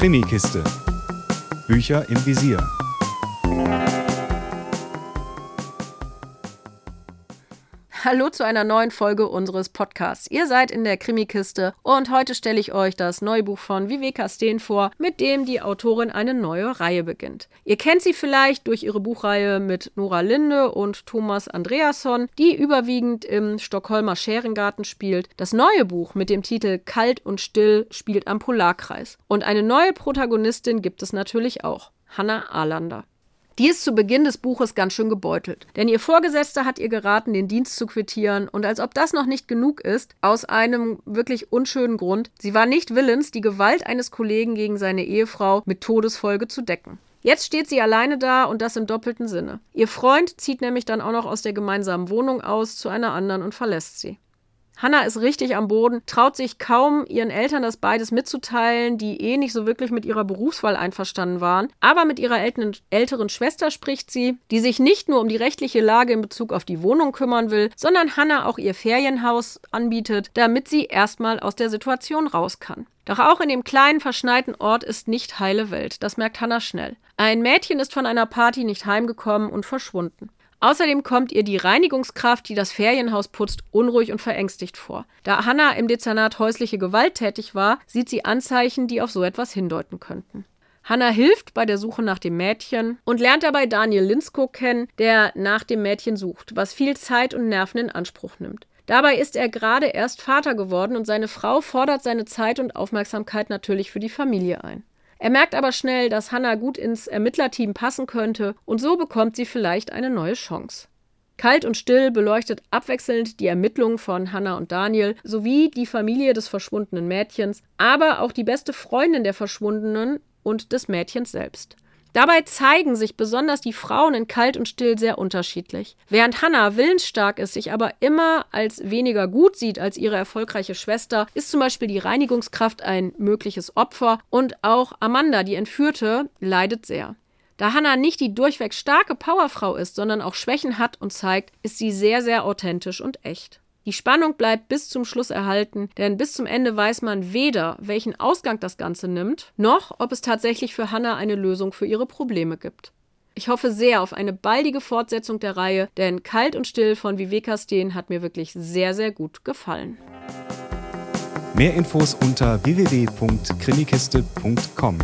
Krimikiste. Bücher im Visier. Hallo zu einer neuen Folge unseres Podcasts. Ihr seid in der Krimikiste und heute stelle ich euch das neue Buch von Viveka Steen vor, mit dem die Autorin eine neue Reihe beginnt. Ihr kennt sie vielleicht durch ihre Buchreihe mit Nora Linde und Thomas Andreasson, die überwiegend im Stockholmer Scherengarten spielt. Das neue Buch mit dem Titel Kalt und Still spielt am Polarkreis. Und eine neue Protagonistin gibt es natürlich auch. Hannah Arlander. Die ist zu Beginn des Buches ganz schön gebeutelt. Denn ihr Vorgesetzter hat ihr geraten, den Dienst zu quittieren. Und als ob das noch nicht genug ist, aus einem wirklich unschönen Grund, sie war nicht willens, die Gewalt eines Kollegen gegen seine Ehefrau mit Todesfolge zu decken. Jetzt steht sie alleine da und das im doppelten Sinne. Ihr Freund zieht nämlich dann auch noch aus der gemeinsamen Wohnung aus zu einer anderen und verlässt sie. Hannah ist richtig am Boden, traut sich kaum, ihren Eltern das beides mitzuteilen, die eh nicht so wirklich mit ihrer Berufswahl einverstanden waren. Aber mit ihrer älteren, Schwester spricht sie, die sich nicht nur um die rechtliche Lage in Bezug auf die Wohnung kümmern will, sondern Hannah auch ihr Ferienhaus anbietet, damit sie erstmal aus der Situation raus kann. Doch auch in dem kleinen, verschneiten Ort ist nicht heile Welt. Das merkt Hannah schnell. Ein Mädchen ist von einer Party nicht heimgekommen und verschwunden. Außerdem kommt ihr die Reinigungskraft, die das Ferienhaus putzt, unruhig und verängstigt vor. Da Hannah im Dezernat häusliche Gewalt tätig war, sieht sie Anzeichen, die auf so etwas hindeuten könnten. Hannah hilft bei der Suche nach dem Mädchen und lernt dabei Daniel Linsko kennen, der nach dem Mädchen sucht, was viel Zeit und Nerven in Anspruch nimmt. Dabei ist er gerade erst Vater geworden und seine Frau fordert seine Zeit und Aufmerksamkeit natürlich für die Familie ein. Er merkt aber schnell, dass Hannah gut ins Ermittlerteam passen könnte und so bekommt sie vielleicht eine neue Chance. Kalt und still beleuchtet abwechselnd die Ermittlungen von Hannah und Daniel sowie die Familie des verschwundenen Mädchens, aber auch die beste Freundin der Verschwundenen und des Mädchens selbst. Dabei zeigen sich besonders die Frauen in Kalt und Still sehr unterschiedlich. Während Hannah willensstark ist, sich aber immer als weniger gut sieht als ihre erfolgreiche Schwester, ist zum Beispiel die Reinigungskraft ein mögliches Opfer und auch Amanda, die Entführte, leidet sehr. Da Hannah nicht die durchweg starke Powerfrau ist, sondern auch Schwächen hat und zeigt, ist sie sehr, sehr authentisch und echt. Die Spannung bleibt bis zum Schluss erhalten, denn bis zum Ende weiß man weder, welchen Ausgang das Ganze nimmt, noch ob es tatsächlich für Hannah eine Lösung für ihre Probleme gibt. Ich hoffe sehr auf eine baldige Fortsetzung der Reihe, denn Kalt und Still von Viveka Steen hat mir wirklich sehr, sehr gut gefallen. Mehr Infos unter www.krimikiste.com.